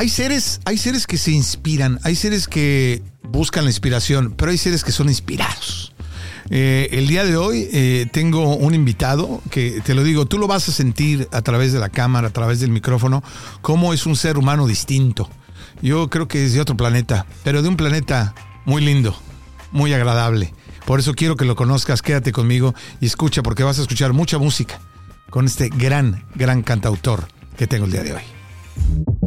hay seres, hay seres que se inspiran, hay seres que buscan la inspiración, pero hay seres que son inspirados. Eh, el día de hoy eh, tengo un invitado que te lo digo, tú lo vas a sentir a través de la cámara, a través del micrófono, cómo es un ser humano distinto. Yo creo que es de otro planeta, pero de un planeta muy lindo, muy agradable. Por eso quiero que lo conozcas, quédate conmigo y escucha, porque vas a escuchar mucha música con este gran, gran cantautor que tengo el día de hoy.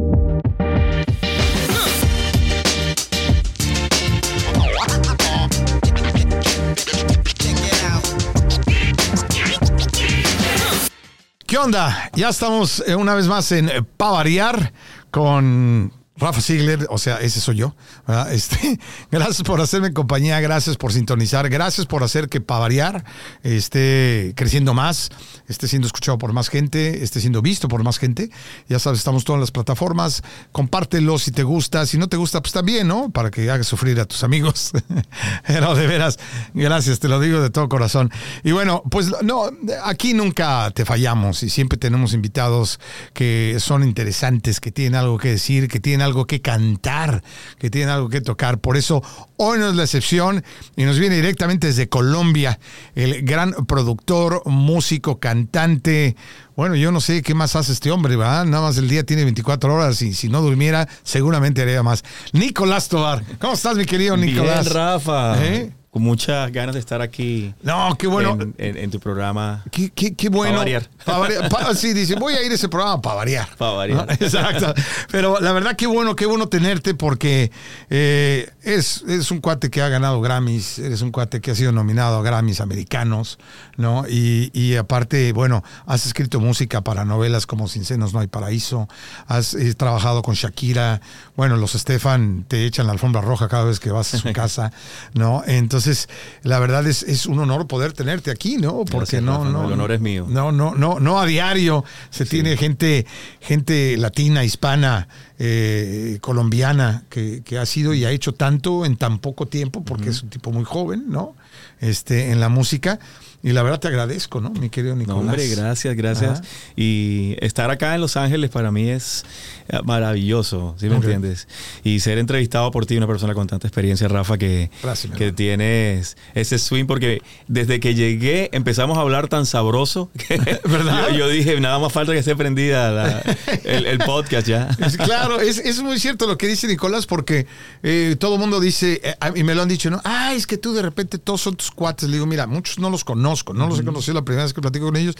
¿Qué onda? Ya estamos eh, una vez más en Pavariar con Rafa Ziegler, o sea, ese soy yo. Este, gracias por hacerme compañía, gracias por sintonizar, gracias por hacer que para variar esté creciendo más, esté siendo escuchado por más gente, esté siendo visto por más gente. Ya sabes, estamos todas las plataformas. Compártelo si te gusta, si no te gusta, pues también, ¿no? Para que hagas sufrir a tus amigos. Pero de veras, gracias, te lo digo de todo corazón. Y bueno, pues no, aquí nunca te fallamos y siempre tenemos invitados que son interesantes, que tienen algo que decir, que tienen algo que cantar, que tienen algo que tocar. Por eso hoy no es la excepción y nos viene directamente desde Colombia el gran productor, músico, cantante. Bueno, yo no sé qué más hace este hombre, ¿verdad? Nada más el día tiene 24 horas y si no durmiera, seguramente haría más. Nicolás Tobar. ¿Cómo estás, mi querido Nicolás? Bien, Rafa. ¿Eh? Con muchas ganas de estar aquí. No, qué bueno. En, tu programa. Qué, qué, bueno. Para variar. sí, dice, voy a ir a ese programa para variar. Para variar. Exacto. Pero la verdad, qué bueno, qué bueno tenerte porque eh, es, es un cuate que ha ganado Grammys, eres un cuate que ha sido nominado a Grammys americanos, ¿no? Y, y aparte, bueno, has escrito música para novelas como Sin Senos No hay Paraíso, has eh, trabajado con Shakira, bueno, los Estefan te echan la alfombra roja cada vez que vas a su casa, ¿no? Entonces, entonces, la verdad es, es un honor poder tenerte aquí, ¿no? Porque no, no. El honor es mío. No, no, no, no a diario se tiene gente, gente latina, hispana, eh, colombiana, que, que, ha sido y ha hecho tanto en tan poco tiempo, porque es un tipo muy joven, ¿no? Este, en la música. Y la verdad te agradezco, ¿no? Mi querido Nicolás. hombre, gracias, gracias. Y estar acá en Los Ángeles para mí es eh, maravilloso, ¿sí me entiendes? Y ser entrevistado por ti, una persona con tanta experiencia, Rafa, que, que tienes ese swing, porque desde que llegué empezamos a hablar tan sabroso que ¿verdad? Yo, dije, nada más falta que esté prendida el, podcast ya. claro, es, es, muy cierto lo que dice Nicolás, porque eh, todo el mundo dice, eh, y me lo han dicho, ¿no? Ah, es que tú de repente todos son tus cuates. Le digo, mira, muchos no los conozco no los he conocido la primera vez que platico con ellos,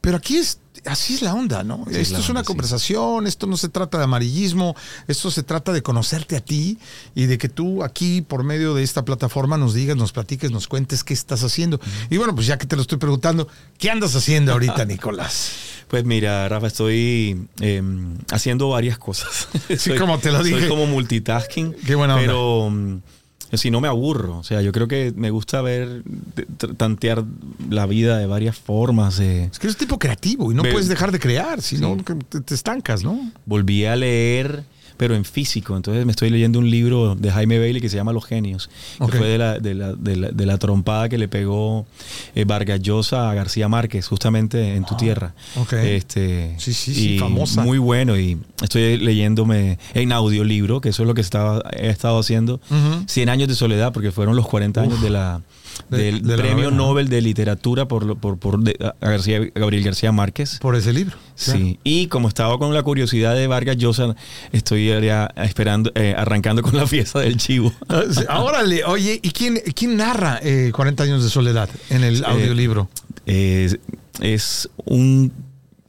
pero aquí es, así es la onda, ¿no? esto es, una conversación, esto no se trata de amarillismo, esto se trata de conocerte a ti y de que tú aquí, por medio de esta plataforma, nos digas, nos platiques, nos cuentes qué estás haciendo. Y bueno, pues ya que te lo estoy preguntando, ¿qué andas haciendo ahorita, Nicolás? Pues mira, Rafa, estoy em, haciendo varias cosas. Sí, como te lo dije. Soy como multitasking. Qué buena Pero si no me aburro. O sea, yo creo que me gusta ver, tantear la vida de varias formas. es que eres tipo creativo y no puedes dejar de crear, si no te, estancas, ¿no? Volví a leer pero en físico. Entonces me estoy leyendo un libro de Jaime Bailey que se llama Los Genios, que fue de la, de, la, de, la, trompada que le pegó eh, Vargas Llosa a García Márquez, justamente en tu ah, tierra. Este, sí, sí, sí, famosa. Muy bueno y estoy leyéndome en audiolibro, que eso es lo que estaba, he estado haciendo, 100 años de soledad, porque fueron los 40 años de la del premio Nobel de Literatura por, por, por García, Gabriel García Márquez. Por ese libro. Sí. Y como estaba con la curiosidad de Vargas Llosa, estoy ya esperando, eh, arrancando con la fiesta del chivo. Ahora, oye, ¿y quién, quién narra 40 eh, años de soledad en el eh, audiolibro? es un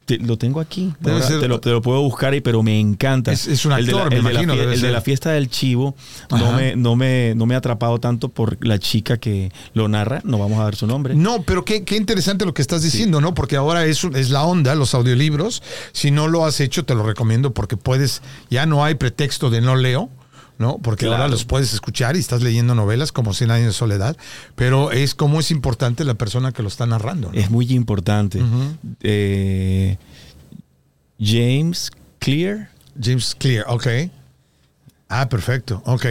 lo tengo aquí. te, lo, puedo buscar, y, pero me encanta. Es, un actor, el de la, el de la, fiesta del chivo no me, no, me, no me ha atrapado tanto por la chica que lo narra. No vamos a dar su nombre. No, pero qué, qué interesante lo que estás diciendo, ¿no? Porque ahora es, es la onda, los audiolibros. Si no lo has hecho, te lo recomiendo porque puedes, ya no hay pretexto de no leo. ¿No? Porque ahora los puedes escuchar y estás leyendo novelas como Cien años de soledad, pero es como es importante la persona que lo está narrando. Es muy importante. Eh, James Clear. James Clear, ok. Ah, perfecto, ok.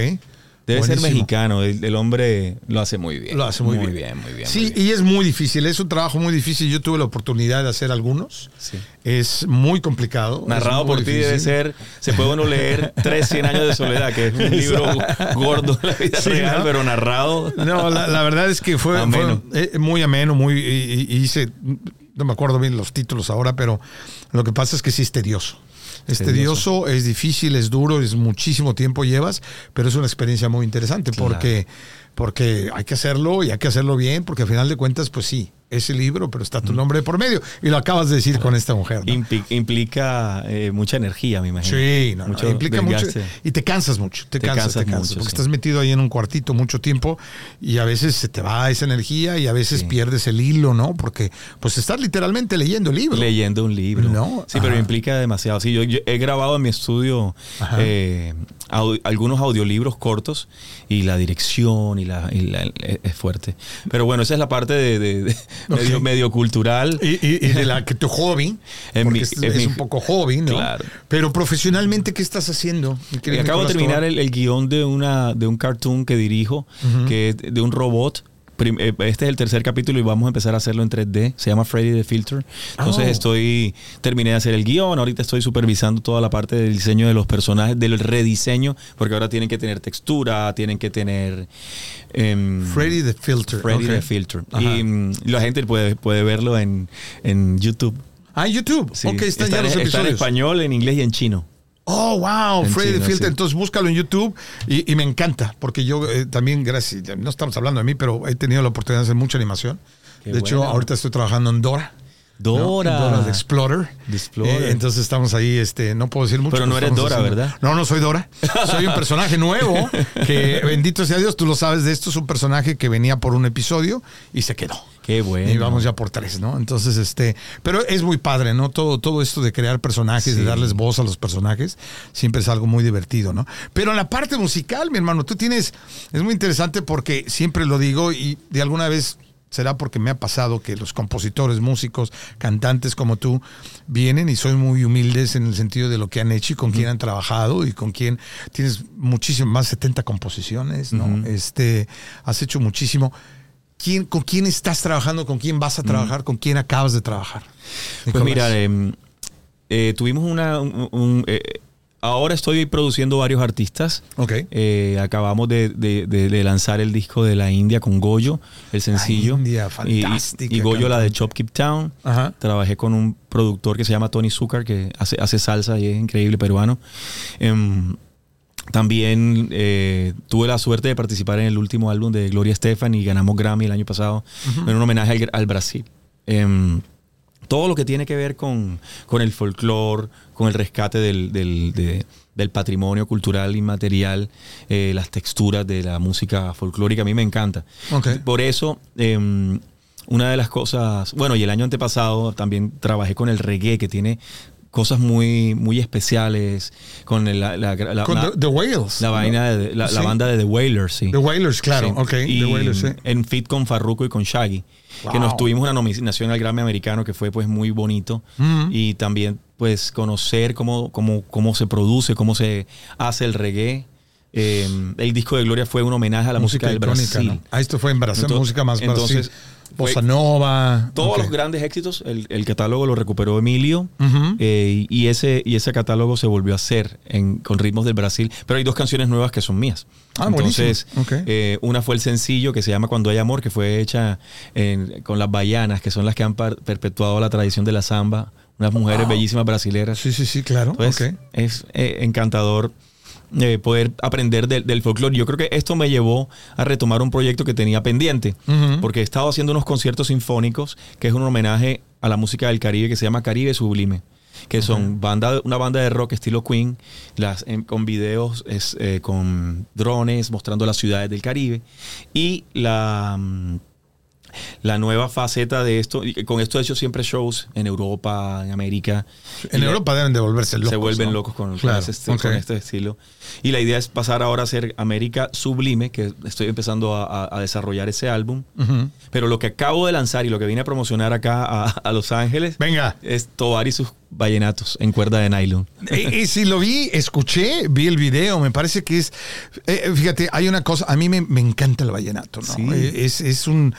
Debe ser mexicano, el, hombre lo hace muy bien. Lo hace muy, bien. muy bien. Sí, y es muy difícil, es un trabajo muy difícil. Yo tuve la oportunidad de hacer algunos. Sí. Es muy complicado. Narrado por ti debe ser, se puede uno leer Tres Cien años de soledad, que es un libro gordo de la vida real, pero narrado. No, la, verdad es que fue, eh, muy ameno, muy, y, hice, no me acuerdo bien los títulos ahora, pero lo que pasa es que sí es tedioso. Es tedioso, es difícil, es duro, es muchísimo tiempo llevas, pero es una experiencia muy interesante porque, porque hay que hacerlo y hay que hacerlo bien, porque al final de cuentas, pues sí, ese libro, pero está tu nombre por medio. Y lo acabas de decir con esta mujer. Implica eh, mucha energía, me imagino. Sí, mucho implica mucho. Y te cansas mucho, te, cansas, te cansas. porque estás metido ahí en un cuartito mucho tiempo y a veces se te va esa energía y a veces pierdes el hilo, ¿no? Porque pues estás literalmente leyendo el libro. Leyendo un libro. ¿No? Sí, pero implica demasiado. Sí, yo, he grabado en mi estudio eh, algunos audiolibros cortos y la dirección y la, es fuerte. Pero bueno, esa es la parte de medio, cultural. Y, de la que tu hobby, es, un poco hobby, ¿no? Claro. Pero profesionalmente, ¿qué estás haciendo? Acabo de terminar el, guion de, una, de un cartoon que dirijo, que es de un robot este es el tercer capítulo y vamos a empezar a hacerlo en 3D. Se llama Freddy the Filter. Entonces oh. estoy, terminé de hacer el guion, ahorita estoy supervisando toda la parte del diseño de los personajes, del rediseño, porque ahora tienen que tener textura, tienen que tener... Em, Freddy the Filter. Freddy the Filter. Y mm, la gente puede, puede verlo en, en YouTube. Ah, YouTube. Ok, están ya los episodios. Está en español, en inglés y en chino. Oh, wow, Freddy Filter. Entonces búscalo en YouTube y, me encanta, porque yo eh, también, gracias, no estamos hablando de mí, pero he tenido la oportunidad de hacer mucha animación. de hecho, ahorita estoy trabajando en Dora. Dora. Dora de Explorer. Eh, entonces estamos ahí, este, no puedo decir mucho. Pero no eres Dora, ¿verdad? No, no soy Dora. Soy un personaje nuevo que, bendito sea Dios, tú lo sabes de esto, es un personaje que venía por un episodio y se quedó. Qué bueno. Y vamos ya por tres, ¿no? Entonces, este, pero es muy padre, ¿no? Todo, todo esto de crear personajes, de darles voz a los personajes, siempre es algo muy divertido, ¿no? Pero en la parte musical, mi hermano, tú tienes, es muy interesante porque siempre lo digo y de alguna vez será porque me ha pasado que los compositores, músicos, cantantes como tú vienen y son muy humildes en el sentido de lo que han hecho y con quién han trabajado y con quién tienes muchísimo más 70 composiciones, ¿no? Este, has hecho muchísimo. ¿Quién, ¿Con quién estás trabajando? ¿Con quién vas a trabajar? ¿Con quién acabas de trabajar? Pues mira, em, eh, tuvimos una, eh, Ahora estoy produciendo varios artistas. Ok. Eh, acabamos de, lanzar el disco de la India con Goyo, el sencillo. India, fantástico. Y, Goyo la de Chop Keep Town. Trabajé con un productor que se llama Tony Zucker, que hace, hace salsa y es increíble peruano. Em, también eh, tuve la suerte de participar en el último álbum de Gloria Estefan y ganamos Grammy el año pasado en un homenaje al, Brasil. Em, todo lo que tiene que ver con, el folclore, con el rescate del, patrimonio cultural inmaterial, eh, las texturas de la música folclórica, a mí me encanta. Por eso, em, una de las cosas, bueno, y el año antepasado también trabajé con el reggae, que tiene cosas muy, muy especiales con la, la, The, Whales. La vaina de la, banda de The Whalers, sí. The Whalers, claro, ok. Y En fit con Farruko y con Shaggy. Que nos tuvimos una nominación al Grammy americano que fue pues muy bonito. Mm-hmm. Y también pues conocer cómo, cómo, cómo se produce, cómo se hace el reggae. Eh, el disco de Gloria fue un homenaje a la música, del Brasil. Ah, esto fue en Brasil, música más entonces, Bossa Nova. Todos los grandes éxitos, el, catálogo lo recuperó Emilio eh, y, ese, y ese catálogo se volvió a hacer en, con ritmos del Brasil. Pero hay dos canciones nuevas que son mías. Ah, Entonces, eh, una fue el sencillo que se llama Cuando hay amor, que fue hecha con las bayanas, que son las que han perpetuado la tradición de la samba. Unas mujeres bellísimas brasileras. Sí, sí, sí, claro. es eh, encantador eh, poder aprender del, folclore. Yo creo que esto me llevó a retomar un proyecto que tenía pendiente, porque he estado haciendo unos conciertos sinfónicos, que es un homenaje a la música del Caribe que se llama Caribe Sublime que son banda, una banda de rock estilo Queen, las, con videos es, eh, con drones mostrando las ciudades del Caribe. Y la, mm, la nueva faceta de esto, y con esto he hecho siempre shows en Europa, en América. En Europa deben de volverse locos. Se vuelven locos con, este, este, estilo. Y la idea es pasar ahora a ser América Sublime, que estoy empezando a, desarrollar ese álbum. Pero lo que acabo de lanzar y lo que vine a promocionar acá a, Los Ángeles Venga. es Tobar y sus vallenatos en cuerda de nylon. Y, si lo vi, escuché, vi el video, me parece que es, eh, eh, fíjate, hay una cosa, a mí me, encanta el vallenato, ¿no? Eh, es, un,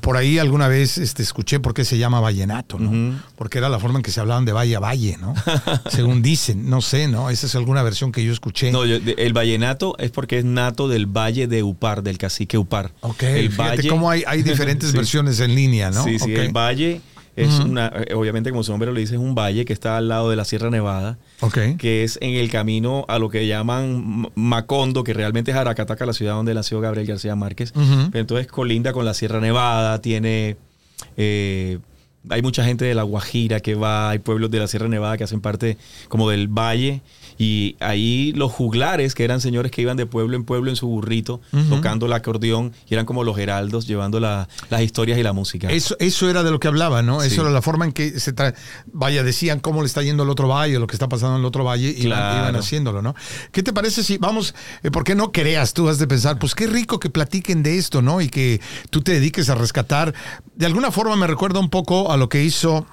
por ahí alguna vez este, escuché por qué se llama vallenato, ¿no? Porque era la forma en que se hablaban de valle a valle, ¿no? Según dicen, no sé, ¿no? Esa es alguna versión que yo escuché. No, el vallenato es porque es nato del valle de Upar, del cacique Upar. Ok, el fíjate valle... cómo hay, hay diferentes versiones en línea, ¿no? Sí, sí, el valle es una, eh, obviamente, como su nombre lo dice, es un valle que está al lado de la Sierra Nevada, que es en el camino a lo que llaman Macondo, que realmente es Aracataca, la ciudad donde nació Gabriel García Márquez. entonces colinda con la Sierra Nevada, tiene... Eh, hay mucha gente de La Guajira que va, hay pueblos de la Sierra Nevada que hacen parte como del valle y ahí los juglares, que eran señores que iban de pueblo en pueblo en su burrito, tocando el acordeón, y eran como los heraldos, llevando las historias y la música. Eso, eso era de lo que hablaba, ¿no? Eso era la forma en que se vaya, decían cómo le está yendo el otro valle, lo que está pasando en el otro valle, y iban, haciéndolo, ¿no? ¿Qué te parece si vamos, eh, por qué no creas, tú has de pensar, pues qué rico que platiquen de esto, ¿no? Y que tú te dediques a rescatar. De alguna forma me recuerda un poco a lo que hizo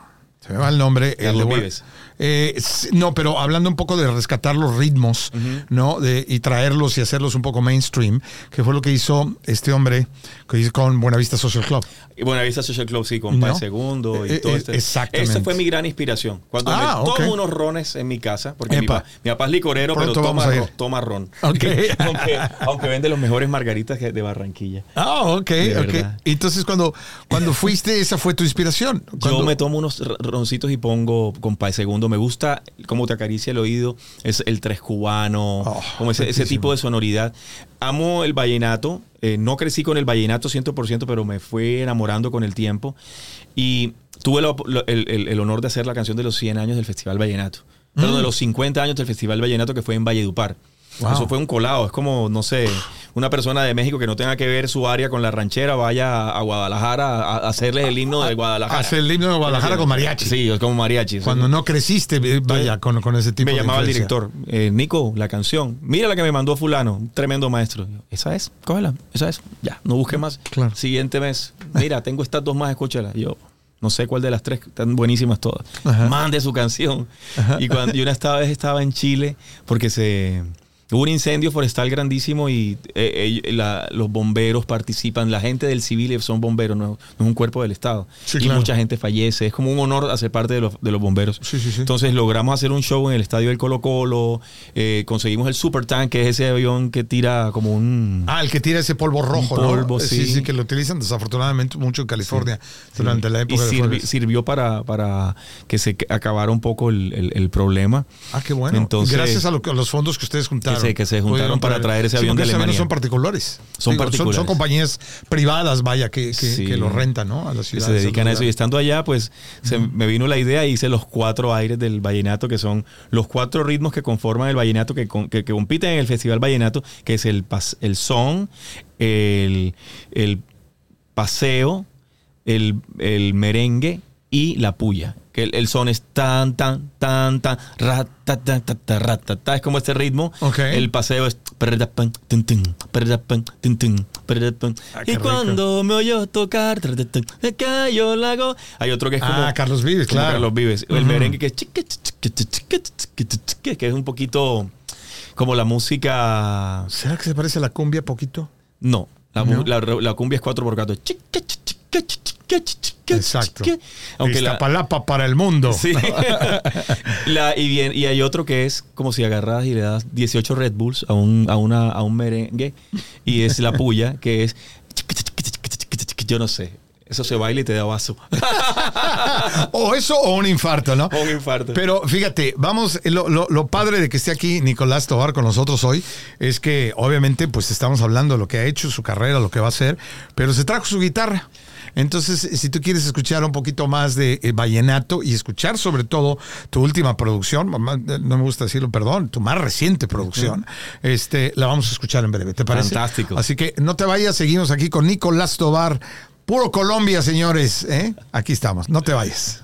se me va el nombre. El de, eh, no, pero hablando un poco de rescatar los ritmos, ¿no? De, y traerlos y hacerlos un poco mainstream, que fue lo que hizo este hombre que hizo con Buenavista Social Club. Y Buenavista Social Club, sí, con Pai Segundo y eh, todo eh, este. Exactamente. Esa fue mi gran inspiración. Cuando ah, me tomo unos rones en mi casa, porque mi, papá es licorero, pero toma, toma, ron. Okay. aunque, vende los mejores margaritas de Barranquilla. Ah, ok, ok. Entonces, cuando, cuando fuiste, esa fue tu inspiración. Yo me tomo unos roncitos y pongo con Pai Segundo. Me gusta cómo te acaricia el oído, es el tres cubano, oh, como ese, ese tipo de sonoridad amo el vallenato. Eh, no crecí con el vallenato 100%, pero me fui enamorando con el tiempo. Y tuve el, honor de hacer la canción de los 100 años del Festival Vallenato. Perdón, de mm. los 50 años del Festival Vallenato que fue en Valledupar. Eso fue un colado. Es como, no sé, una persona de México que no tenga que ver su área con la ranchera vaya a Guadalajara a hacerle el himno de Guadalajara. Hacer el himno de Guadalajara con mariachi. Sí, como mariachi. Cuando no creciste, eh, vaya, con, ese tipo de Me llamaba el director, eh, Nico, la canción. Mira la que me mandó fulano, un tremendo maestro. Esa es, cógela, esa es. Ya, no busque más. Claro. Siguiente mes. Mira, tengo estas dos más, escúchala. Yo, no sé cuál de las tres, están buenísimas todas. Mande su canción. Y cuando yo una esta vez estaba en Chile, porque se Hubo un incendio forestal grandísimo y eh, eh, los bomberos participan, la gente del civil son bomberos, no, es un cuerpo del Estado. y mucha gente fallece, es como un honor hacer parte de los, bomberos. Entonces logramos hacer un show en el estadio del Colo Colo, eh, conseguimos el Super Tank, que es ese avión que tira como un... Ah, el que tira ese polvo rojo, polvo, sí. sí. que lo utilizan desafortunadamente mucho en California durante la época y sirvió para, para que se acabara un poco el, problema. Ah, qué bueno. Entonces, Gracias a, a los fondos que ustedes juntaron que se juntaron para traer ese avión de Alemania. son particulares. Son particulares. Son, compañías privadas, vaya, que, que, lo rentan, ¿no? A la ciudad. Se dedican a eso. Y estando allá, pues se me vino la idea y hice los cuatro aires del vallenato, que son los cuatro ritmos que conforman el vallenato, que, que, compiten en el Festival Vallenato, que es el, el son, el, el paseo, el, el merengue y la puya que el, son es tan, tan, tan, tan, es como este ritmo. El paseo es. y cuando me oyó tocar, yo la hago. Hay otro que es como. Ah, Carlos Vives, claro. Carlos Vives. El merengue que es. que es un poquito como la música. ¿Será que se parece a la cumbia poquito? No. La, la, la cumbia es 4x4. Exacto. Aunque la palapa para el mundo. Sí. y, bien, y hay otro que es como si agarras y le das 18 Red Bulls a un, a una, a un merengue y es la puya, que es yo no sé. Eso se baila y te da vaso. o eso o un infarto, ¿no? O un infarto. Pero fíjate, vamos, lo, lo, padre de que esté aquí Nicolás Tobar con nosotros hoy es que obviamente pues estamos hablando de lo que ha hecho, su carrera, lo que va a hacer, pero se trajo su guitarra. Entonces, si tú quieres escuchar un poquito más de eh, vallenato y escuchar sobre todo tu última producción, no me gusta decirlo, perdón, tu más reciente producción, este, la vamos a escuchar en breve, ¿te parece? Fantástico. Así que no te vayas, seguimos aquí con Nicolás Tobar, puro Colombia, señores. ¿eh? Aquí estamos, no te vayas.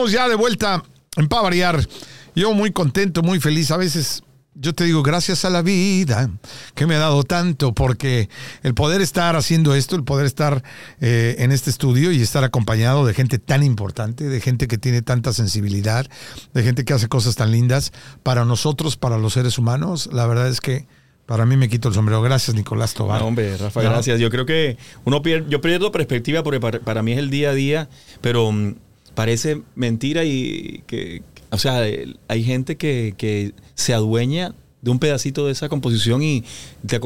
Estamos ya de vuelta en Pavariar. Yo muy contento, muy feliz. A veces yo te digo, gracias a la vida que me ha dado tanto, porque el poder estar haciendo esto, el poder estar eh, en este estudio y estar acompañado de gente tan importante, de gente que tiene tanta sensibilidad, de gente que hace cosas tan lindas, para nosotros, para los seres humanos, la verdad es que para mí me quito el sombrero. Gracias, Nicolás Tobar. No, hombre, Rafa, gracias. Yo creo que uno pierde, yo pierdo perspectiva porque para, para mí es el día a día, pero mm, parece mentira y que, o sea, hay gente que, que se adueña de un pedacito de esa composición y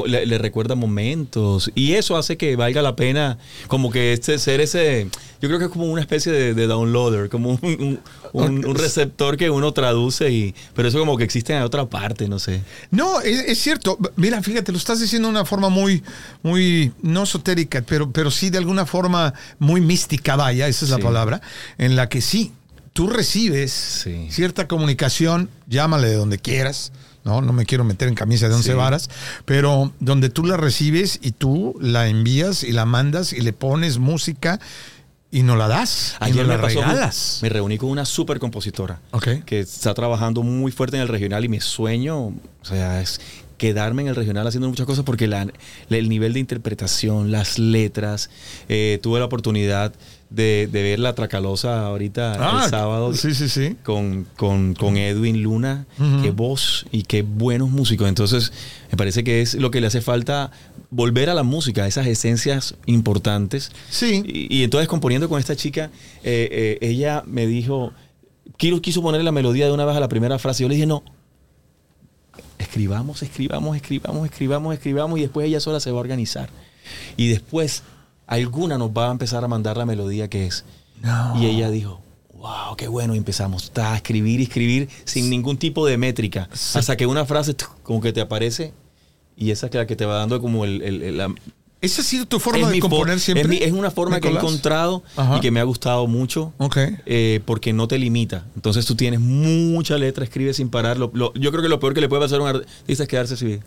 le, recuerda momentos. Y eso hace que valga la pena como que este ser ese, yo creo que es como una especie de, downloader, como un, un, receptor que uno traduce, y pero eso como que existe en otra parte, no sé. No, es, cierto. Mira, fíjate, lo estás diciendo de una forma muy, muy, no esotérica, pero, pero sí de alguna forma muy mística, vaya, esa es la palabra, en la que sí, tú recibes cierta comunicación, llámale de donde quieras, ¿no? No me quiero meter en camisa de once varas, pero donde tú la recibes y tú la envías y la mandas y le pones música y no la das. Ayer me la regalas. Me reuní con una super compositora que está trabajando muy fuerte en el regional y mi sueño, o sea, es quedarme en el regional haciendo muchas cosas porque el nivel de interpretación, las letras, eh, tuve la oportunidad de, ver la Tracalosa ahorita el ah, sábado. Sí, sí, sí. Con, con, Edwin Luna. Qué voz y qué buenos músicos. Entonces, me parece que es lo que le hace falta volver a la música, a esas esencias importantes. Sí. Y, entonces, componiendo con esta chica, eh, eh, ella me dijo, quiero, quiso ponerle la melodía de una vez a la primera frase. Yo le dije, no. Escribamos, escribamos, escribamos, escribamos, escribamos y después ella sola se va a organizar. Y después alguna nos va a empezar a mandar la melodía que es. Y ella dijo, wow, qué bueno. Y empezamos a escribir y escribir sin ningún tipo de métrica. Hasta que una frase como que te aparece y esa es la que te va dando como el... la, ¿Esa ha sido tu forma de componer siempre? Es, una forma que he encontrado y que me ha gustado mucho. Eh, porque no te limita. Entonces tú tienes mucha letra, escribes sin parar. yo creo que lo peor que le puede pasar a un artista es quedarse así.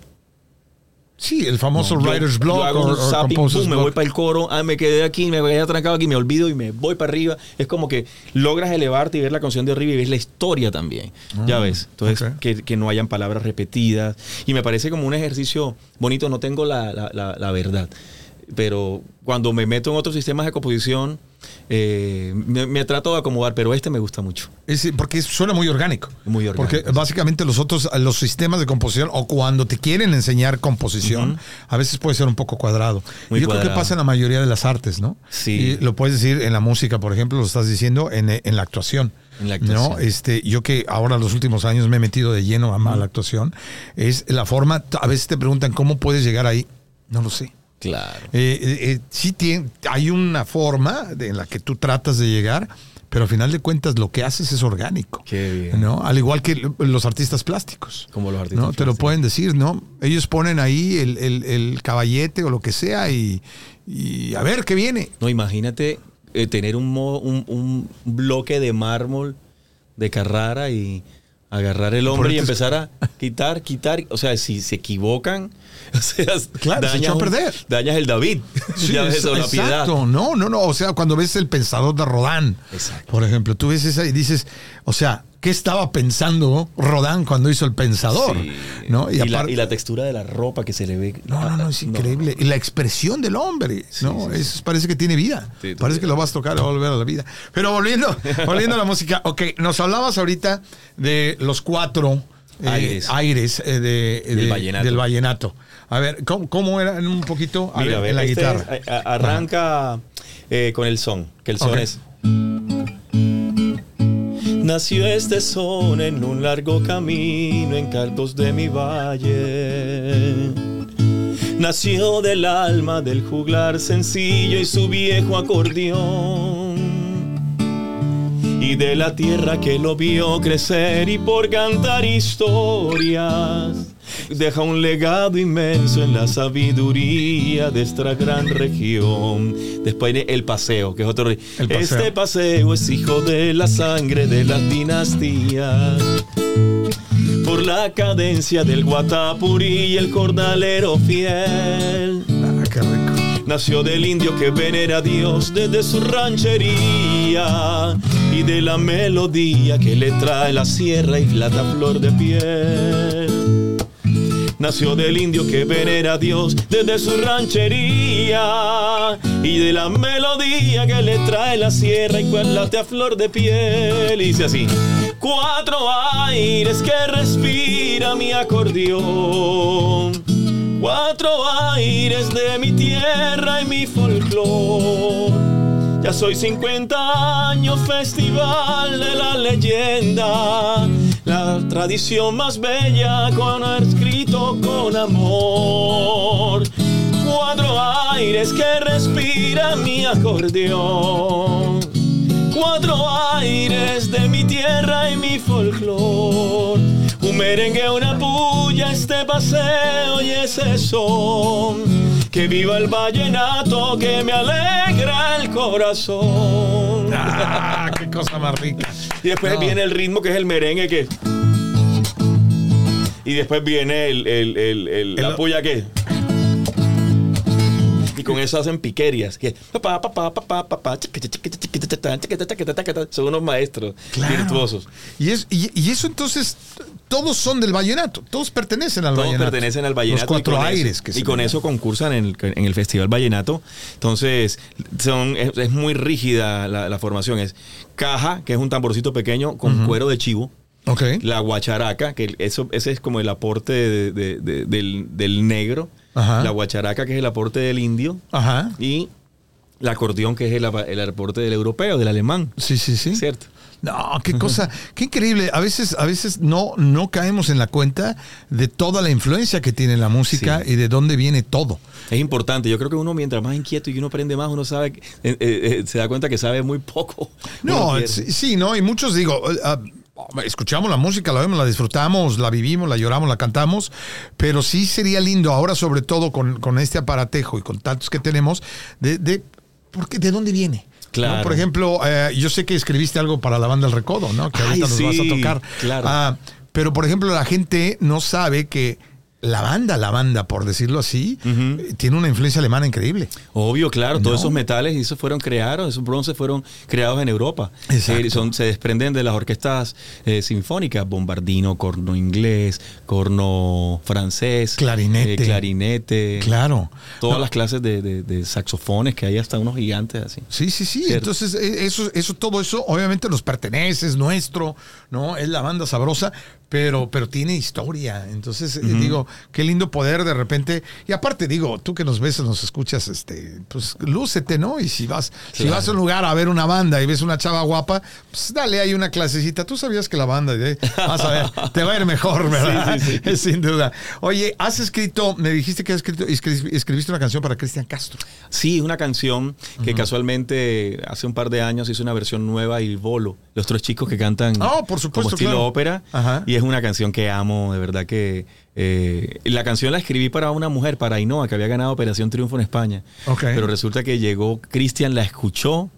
Sí, el famoso writer's block o me voy para el coro, ah, me quedé aquí, me quedé atrancado aquí, me olvido y me voy para arriba. Es como que logras elevarte y ver la canción de arriba y ves la historia también. ya ah, ves. Entonces, que, no hayan palabras repetidas. Y me parece como un ejercicio bonito. No tengo la, la, la verdad. Pero cuando me meto en otros sistemas de composición, eh, me, trato de acomodar, pero este me gusta mucho. Es, porque suena muy orgánico. Muy orgánico. Porque básicamente los otros, los sistemas de composición, o cuando te quieren enseñar composición, a veces puede ser un poco cuadrado. Yo creo que pasa en la mayoría de las artes, ¿no? Sí. Y lo puedes decir en la música, por ejemplo, lo estás diciendo en, la actuación. En la actuación. ¿no? Este, yo que ahora los últimos años me he metido de lleno a la actuación, es la forma, a veces te preguntan cómo puedes llegar ahí. No lo sé. Claro. Eh, eh, eh, sí tiene, hay una forma en la que tú tratas de llegar, pero al final de cuentas lo que haces es orgánico. Qué bien. ¿no? Al igual que los artistas plásticos. Como los artistas ¿no? Te lo pueden decir, ¿no? Ellos ponen ahí el, caballete o lo que sea y, a ver qué viene. No, imagínate tener un, un, un, bloque de mármol de Carrara y agarrar el hombre y empezar a quitar, quitar. O sea, si se equivocan O sea, claro, dañas, a perder. dañas el David. Sí, exacto. No, no, no. O sea, cuando ves el pensador de Rodán, por ejemplo, tú ves esa y dices, o sea, ¿qué estaba pensando Rodán cuando hizo el pensador? ¿no? Y, la, textura de la ropa que se le ve. No, no, no, es increíble. Y la expresión del hombre, ¿no? Eso parece que tiene vida. parece que lo vas a tocar, a volver a la vida. Pero volviendo, volviendo a la música, ok, nos hablabas ahorita de los cuatro eh, aires, eh, de, del, vallenato. A ver, ¿cómo, era un poquito a ver, la este guitarra? arranca eh, con el son, que el son es... Nació este son en un largo camino en calcos de mi valle. nació del alma del juglar sencillo y su viejo acordeón. Y de la tierra que lo vio crecer y por cantar historias deja un legado inmenso en la sabiduría de esta gran región. Después viene el paseo, que es otro. Este paseo es hijo de la sangre de las dinastías. Por la cadencia del guatapurí y el cordalero fiel. Ah, qué rico. Nació del indio que venera a Dios desde su ranchería y de la melodía que le trae la sierra y plata flor de piel nació del indio que venera a Dios desde su ranchería y de la melodía que le trae la sierra y late a flor de piel. Y dice así: Cuatro aires que respira mi acordeón. Cuatro aires de mi tierra y mi folclor. Ya soy 50 años festival de la leyenda tradición más bella con escrito con amor. Cuatro aires que respira mi acordeón. Cuatro aires de mi tierra y mi folclor. Un merengue, una puya, este paseo y ese son. Que viva el vallenato que me alegra el corazón. Ah, qué cosa más rica. Y después viene el ritmo que es el merengue que. Y después viene el, el, el, la puya que. Y con eso hacen piquerias. Que son unos maestros virtuosos. Y, es, y, eso entonces, todos son del vallenato, todos pertenecen al vallenato. Todos pertenecen al vallenato. Los cuatro aires. y con eso concursan en el, en el, Festival Vallenato. Entonces, son, es, muy rígida la, la, formación. Es caja, que es un tamborcito pequeño con cuero de chivo. Okay. La guacharaca, que eso, ese es como el aporte del, negro. La guacharaca, que es el aporte del indio. Ajá. Y el acordeón, que es el, el aporte del europeo, del alemán. Sí, sí, sí. ¿Cierto? No, qué cosa, qué increíble. A veces, a veces no, no caemos en la cuenta de toda la influencia que tiene la música y de dónde viene todo. Es importante. Yo creo que uno mientras más inquieto y uno aprende más, uno sabe, eh, eh, eh, se da cuenta que sabe muy poco. No, sí, no. Y muchos digo, ah, escuchamos la música, la vemos, la disfrutamos, la vivimos, la lloramos, la cantamos, pero sí sería lindo ahora, sobre todo con, con este aparatejo y con tantos que tenemos, de, de, porque, ¿de dónde viene? Claro. Por ejemplo, eh, yo sé que escribiste algo para la banda El Recodo, ¿no? Que ahorita nos vas a tocar. Claro. Ah, pero, por ejemplo, la gente no sabe que la banda, la banda, por decirlo así, tiene una influencia alemana increíble. Obvio, claro, todos esos metales y esos fueron creados, esos bronces fueron creados en Europa. Eh, son, se desprenden de las orquestas eh, sinfónicas, bombardino, corno inglés, corno francés, clarinete, eh, clarinete, claro, todas las clases de, saxofones que hay hasta unos gigantes así. Sí, sí, sí. Entonces eso, eso, todo eso, obviamente nos pertenece, es nuestro, no, es la banda sabrosa, pero, pero tiene historia. Entonces, eh, digo, qué lindo poder de repente. Y aparte, digo, tú que nos ves, nos escuchas, este, pues lúcete, ¿no? Y si vas, si vas a un lugar a ver una banda y ves una chava guapa, pues dale ahí una clasecita. Tú sabías que la banda, ¿eh? vas a ver, te va a ir mejor, ¿verdad? Sí, Sin duda. Oye, has escrito, me dijiste que has escrito, escribiste una canción para Cristian Castro. Sí, una canción que casualmente hace un par de años hizo una versión nueva y Bolo, los tres chicos que cantan oh, por supuesto, como estilo ópera. Ajá. Y es una canción que amo, de verdad que... Eh, la canción la escribí para una mujer, para Ainhoa, que había ganado Operación Triunfo en España. Pero resulta que llegó Cristian, la escuchó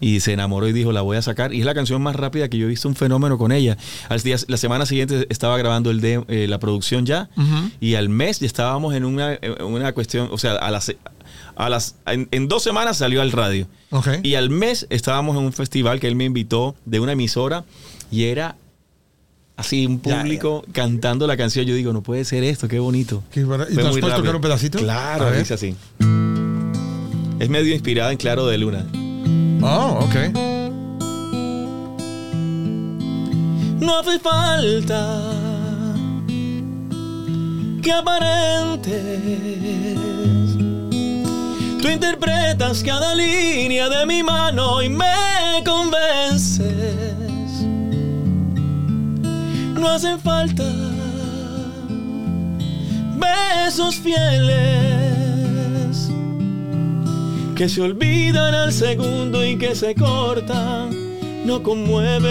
y se enamoró y dijo, la voy a sacar. Y es la canción más rápida que yo he visto un fenómeno con ella. Al día, la semana siguiente estaba grabando el de, eh, la producción ya y al mes ya estábamos en una, una cuestión, o sea, a las... A las, en, dos semanas salió al radio. Y al mes estábamos en un festival que él me invitó de una emisora y era así un público cantando la canción. Yo digo, no puede ser esto, qué bonito. ¿Y nos puedes tocar un pedacito? Claro, dice así. Es medio inspirada en Claro de Luna. Oh, ok. No hace falta que aparentes. Tú interpretas cada línea de mi mano y me convences no hacen falta besos fieles que se olvidan al segundo y que se cortan, no conmueven.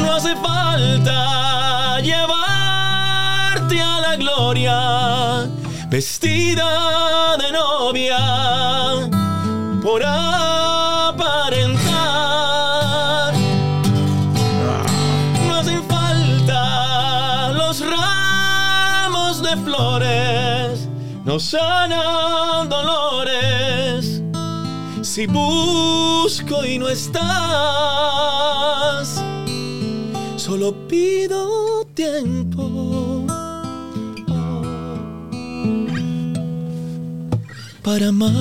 No hace falta llevarte a la gloria vestida de novia por aparentar. Flores, no sanan dolores. Si busco y no estás, solo pido tiempo para amar.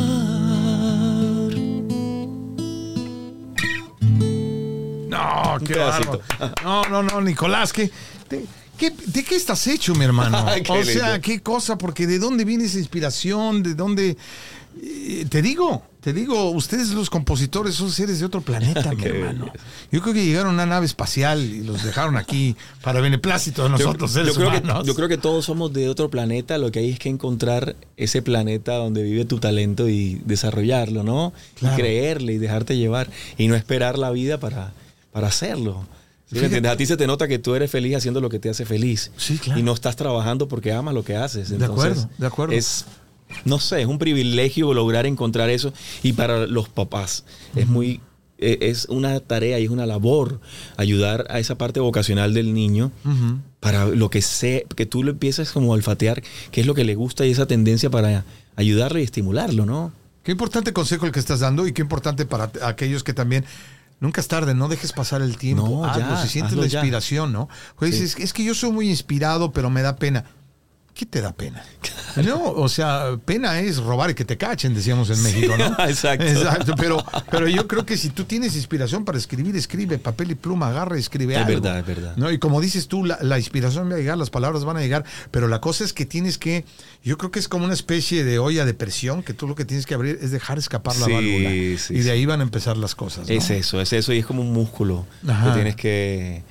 No, qué. No, no, no, Nicolás, ¿qué, de, qué, ¿de qué estás hecho, mi hermano? o sea, qué cosa, porque ¿de dónde viene esa inspiración? ¿De dónde...? Eh, te digo, te digo, ustedes los compositores son seres de otro planeta, mi hermano. Yo creo que llegaron a una nave espacial y los dejaron aquí para beneplácito de nosotros, yo, seres creo humanos. Que, yo creo que todos somos de otro planeta, lo que hay es que encontrar ese planeta donde vive tu talento y desarrollarlo, ¿no? Claro. Y creerle y dejarte llevar y no esperar la vida para, para hacerlo. ¿Sí a ti se te nota que tú eres feliz haciendo lo que te hace feliz. Sí, claro. Y no estás trabajando porque amas lo que haces. Entonces, de acuerdo, de acuerdo. Es no sé, es un privilegio lograr encontrar eso. Y para los papás es muy, eh, es una tarea y es una labor ayudar a esa parte vocacional del niño uh -huh. para lo que sé, que tú lo empieces como a olfatear qué es lo que le gusta y esa tendencia para ayudarlo y estimularlo, ¿no? Qué importante consejo el que estás dando y qué importante para aquellos que también Nunca es tarde, no dejes pasar el tiempo. No, hazlo, ya, si sientes la ya. inspiración, ¿no? Pues Sí. es que yo soy muy inspirado, pero me da pena. ¿Qué te da pena? No, o sea, pena es robar y que te cachen, decíamos en México, ¿no? exacto. Exacto, pero, pero yo creo que si tú tienes inspiración para escribir, escribe, papel y pluma, agarra y escribe Es algo. verdad, es verdad. ¿no? Y como dices tú, la, la inspiración va a llegar, las palabras van a llegar, pero la cosa es que tienes que, yo creo que es como una especie de olla de presión, que tú lo que tienes que abrir es dejar escapar la Sí, válvula. sí, y de ahí van a empezar las cosas. ¿no? Es eso, es eso y es como un músculo Ajá. que tienes que,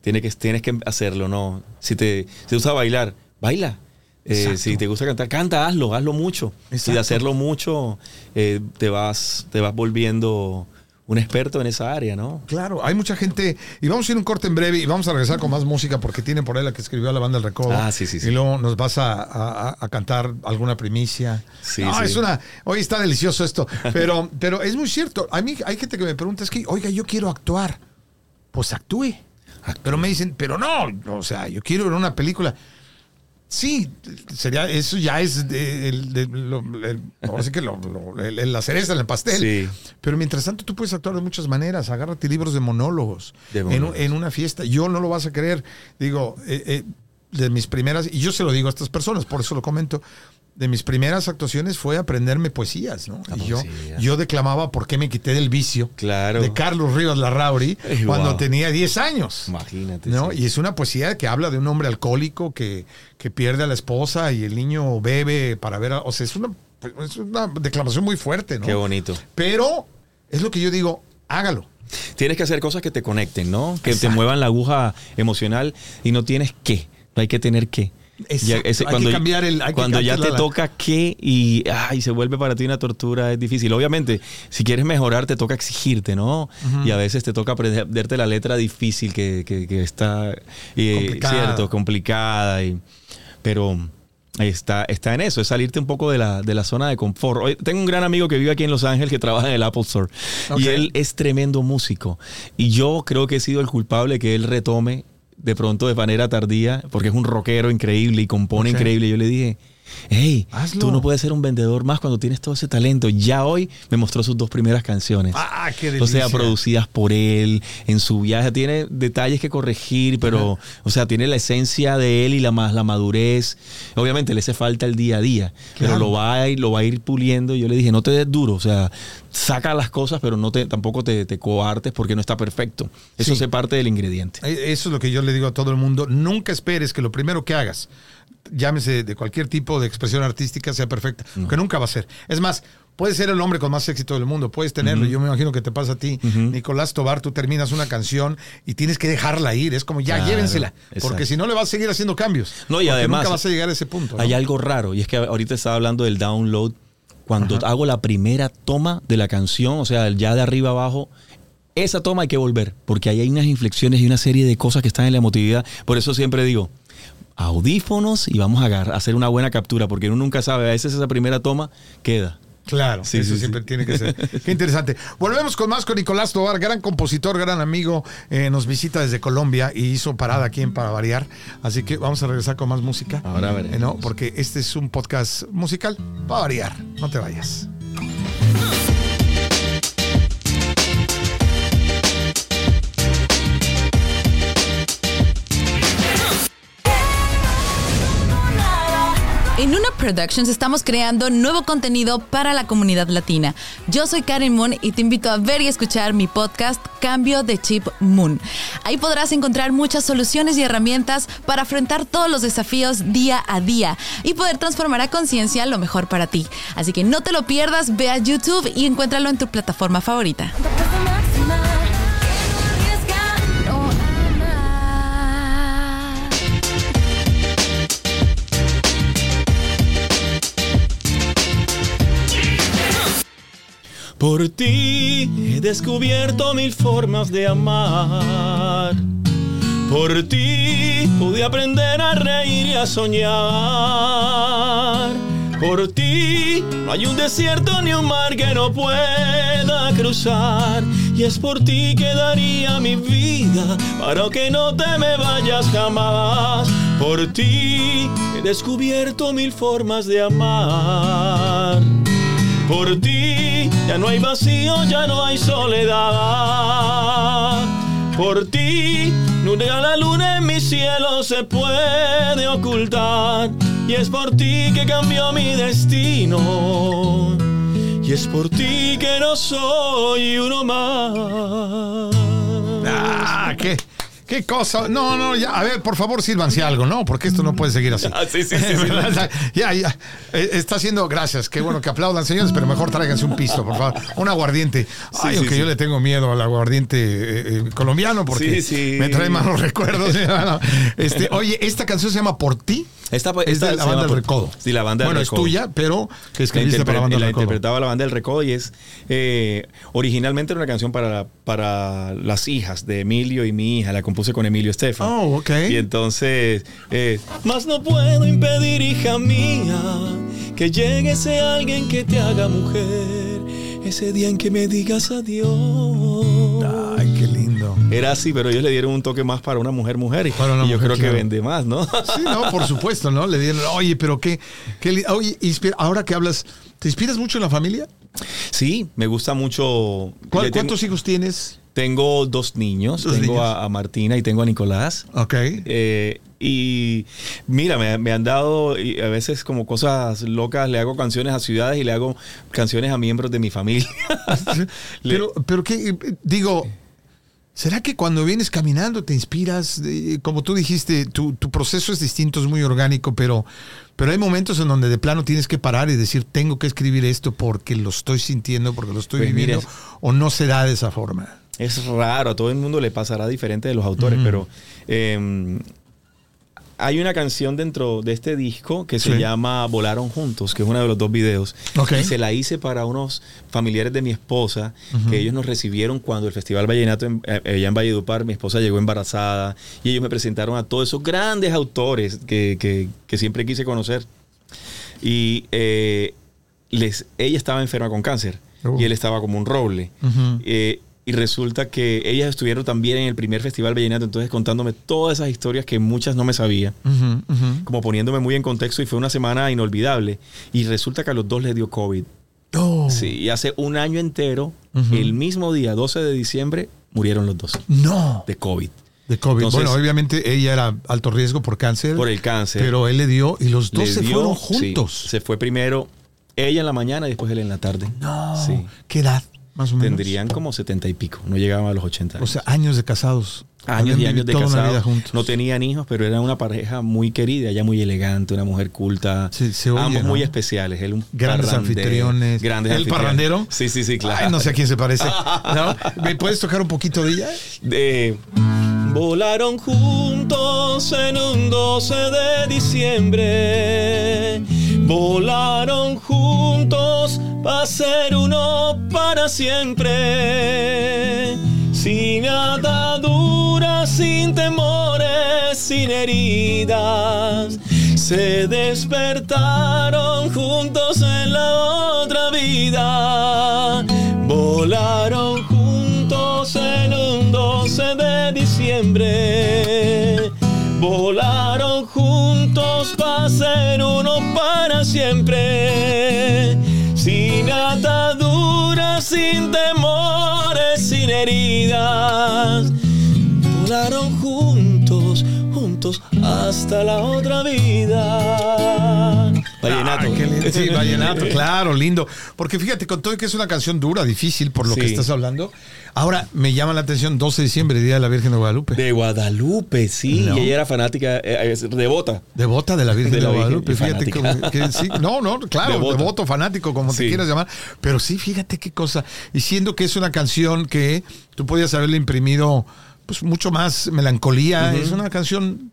tienes que tienes que hacerlo, ¿no? Si te, si te gusta bailar, baila. Eh, si te gusta cantar, canta, hazlo, hazlo mucho. Y de hacerlo mucho, eh, te, vas, te vas volviendo un experto en esa área, ¿no? Claro, hay mucha gente. Y vamos a ir un corte en breve y vamos a regresar con más música porque tiene por ahí la que escribió la banda El Recodo. Ah, sí, sí, sí. Y luego nos vas a, a- a cantar alguna primicia. Sí, no, sí. es una. Hoy está delicioso esto. Pero, pero es muy cierto. A mí hay gente que me pregunta: es que, oiga, yo quiero actuar. Pues actúe. Pero me dicen, pero no, o sea, yo quiero ver una película. Sí, sería, eso ya es de- el- de- lo- el- ahora sí que lo- lo- el- la cereza en el pastel. Sí. Pero mientras tanto tú puedes actuar de muchas maneras. Agárrate libros de monólogos, De en, monólogos. en una fiesta. Yo no lo vas a creer. Digo, eh, eh, de mis primeras, y yo se lo digo a estas personas, por eso lo comento, de mis primeras actuaciones fue aprenderme poesías, ¿no? Y yo, poesía. yo declamaba ¿Por qué me quité del vicio? Claro. De Carlos Rivas Larrauri, Ey, cuando wow. tenía 10 años. Imagínate. ¿no? sí. Y es una poesía que habla de un hombre alcohólico que, que pierde a la esposa y el niño bebe para ver, a- o sea, es una, es una declamación muy fuerte, ¿no? Qué bonito. Pero es lo que yo digo, hágalo. Tienes que hacer cosas que te conecten, ¿no? Que te muevan la aguja emocional y no tienes que. No hay que tener que. Exacto. Hay que cambiar el- hay que cuando ya te la- toca qué y ay, se vuelve para ti una tortura, es difícil. Obviamente, si quieres mejorar, te toca exigirte, ¿no? Y a veces te toca aprenderte la letra difícil que, que- que está eh, Complicada. cierto, complicada. Y, pero está, está en eso, es salirte un poco de la, de la zona de confort. Hoy, tengo un gran amigo que vive aquí en Los Ángeles que trabaja en el Apple Store. Ok. Y él es tremendo músico. Y yo creo que he sido el culpable que él retome de pronto de manera tardía, porque es un rockero increíble y compone increíble. Yo le dije, hey, Hazlo. tú no puedes ser un vendedor más cuando tienes todo ese talento. Ya hoy me mostró sus dos primeras canciones. Ah, qué O delicia. sea, producidas por él, en su viaje. Tiene detalles que corregir, pero, o sea, tiene la esencia de él y la más la madurez. Obviamente le hace falta el día a día, pero lo va a ir, lo va a ir puliendo. Yo le dije, no te des duro, o sea, saca las cosas, pero no te, tampoco te, te coartes porque no está perfecto. Eso Sí. hace parte del ingrediente. Eh, Eso es lo que yo le digo a todo el mundo. Nunca esperes que lo primero que hagas, llámese de cualquier tipo de expresión artística, sea perfecta, que nunca va a ser. Es más, puedes ser el hombre con más éxito del mundo, puedes tenerlo. Yo me imagino que te pasa a ti, Nicolás Tobar, tú terminas una canción y tienes que dejarla ir. Es como ya llévensela, porque si no le vas a seguir haciendo cambios. No, y además nunca vas a llegar a ese punto. Hay algo raro y es que ahorita estaba hablando del download. Cuando hago la primera toma de la canción, o sea, ya de arriba abajo, esa toma hay que volver, porque ahí hay unas inflexiones y una serie de cosas que están en la emotividad. Por eso siempre digo, audífonos y vamos a hacer una buena captura, porque uno nunca sabe, a veces esa primera toma queda. Claro, sí, eso siempre tiene que ser. Qué interesante. Volvemos con más con Nicolás Tobar, gran compositor, gran amigo, eh, nos visita desde Colombia y hizo parada aquí en Para Variar. Así que vamos a regresar con más música. Ahora veremos. Eh, ¿no? Porque este es un podcast musical para variar. No te vayas. En Una Productions estamos creando nuevo contenido para la comunidad latina. Yo soy Karen Moon y te invito a ver y escuchar mi podcast Cambio de Chip Moon. Ahí podrás encontrar muchas soluciones y herramientas para afrontar todos los desafíos día a día y poder transformar a conciencia lo mejor para ti. Así que no te lo pierdas, ve a YouTube y encuéntralo en tu plataforma favorita. Por ti he descubierto mil formas de amar. Por ti pude aprender a reír y a soñar. Por ti no hay un desierto ni un mar que no pueda cruzar. Y es por ti que daría mi vida para que no te me vayas jamás. Por ti he descubierto mil formas de amar. Por ti ya no hay vacío, ya no hay soledad. Por ti nunca la luna en mi cielo se puede ocultar. Y es por ti que cambió mi destino. Y es por ti que no soy uno más. Ah, ¿qué? ¿Qué cosa? No, no, ya, a ver, por favor, sírvanse algo, ¿no? Porque esto no puede seguir así. Ah, sí, sí, sí, ya, ya. Eh, está haciendo, gracias, qué bueno que aplaudan, señores, pero mejor tráiganse un pisto, por favor. Un aguardiente. Ay, aunque yo le tengo miedo al aguardiente eh, eh, colombiano porque me trae malos recuerdos. este, oye, esta canción se llama Por ti. Esta, es de la banda del Recodo. Sí, la banda del bueno, Recodo. es tuya, pero que escribiste para la banda del Recodo. interpretaba la banda del Recodo y es originalmente era una canción para, para las hijas de Emilio y mi hija. La compuse con Emilio Estefan. Oh, ok. Y entonces, eh, más no puedo impedir, hija mía, que llegue ese alguien que te haga mujer. Ese día en que me digas adiós. Era así, pero ellos le dieron un toque más para una mujer mujer. Y, una y yo mujer, creo que claro. vende más, ¿no? Sí, no, por supuesto, ¿no? Le dieron, oye, pero qué, qué oye, inspira- ahora que hablas, ¿te inspiras mucho en la familia? Sí, me gusta mucho. ¿Cuál- Le tengo- ¿Cuántos hijos tienes? Tengo dos niños. Dos tengo niños. A, a Martina y tengo a Nicolás. Ok. Eh, y mira, me, me han dado y a veces como cosas locas. Le hago canciones a ciudades y le hago canciones a miembros de mi familia. Pero, pero qué, eh, digo, ¿será que cuando vienes caminando te inspiras? Como tú dijiste, tu, tu proceso es distinto, es muy orgánico, pero, pero hay momentos en donde de plano tienes que parar y decir, tengo que escribir esto porque lo estoy sintiendo, porque lo estoy Pues viviendo, o no será de esa forma. Es raro, a todo el mundo le pasará diferente de los autores, pero eh, hay una canción dentro de este disco que se llama Volaron Juntos, que es uno de los dos videos. Y se la hice para unos familiares de mi esposa, que ellos nos recibieron cuando el Festival Vallenato en, eh, allá en Valledupar, mi esposa llegó embarazada, y ellos me presentaron a todos esos grandes autores que, que- que siempre quise conocer. Y eh, les, ella estaba enferma con cáncer, Uh. y él estaba como un roble. Eh, y resulta que ellas estuvieron también en el primer Festival Vallenato, entonces contándome todas esas historias que muchas no me sabía, como poniéndome muy en contexto y fue una semana inolvidable. Y resulta que a los dos les dio COVID. Oh. Sí, y hace un año entero, el mismo día, 12 de diciembre, murieron los dos No. de COVID. De COVID. Entonces- bueno, obviamente ella era alto riesgo por cáncer. Por el cáncer. Pero él le dio y los dos se dio- fueron sí, juntos. se fue primero ella en la mañana y después él en la tarde. No. Sí. ¿Qué edad? Más o menos. Tendrían como setenta y pico, no llegaban a los 80 años. O sea, años de casados. Años y años de casados. No tenían hijos, pero era una pareja muy querida, ella muy elegante, una mujer culta. Sí, se oye, ambos muy especiales. Él un grandes anfitriones. Grandes ¿El parrandero? Sí, sí, sí, claro. Ay, no sé a quién se parece. ¿Me puedes tocar un poquito de ella? De... Volaron juntos en un 12 de diciembre. Volaron juntos para ser uno para siempre. Sin ataduras, sin temores, sin heridas. Se despertaron juntos en la otra vida. Volaron juntos en un 12 de diciembre. Volaron juntos para ser uno para siempre. Sin ataduras, sin temores, sin heridas. Volaron juntos, juntos hasta la otra vida. Vallenato. Sí, vallenato, claro, lindo. Porque fíjate, con todo que es una canción dura, difícil, por lo que estás hablando. Ahora, me llama la atención 12 de diciembre, Día de la Virgen de Guadalupe. De Guadalupe, sí. Y ella era fanática, eh, devota. Devota de la Virgen de, Guadalupe. Fíjate que, sí. No, no, claro, devoto, fanático, como te quieras llamar. Pero sí, fíjate qué cosa. Y siendo que es una canción que tú podías haberle imprimido pues mucho más melancolía. Es una canción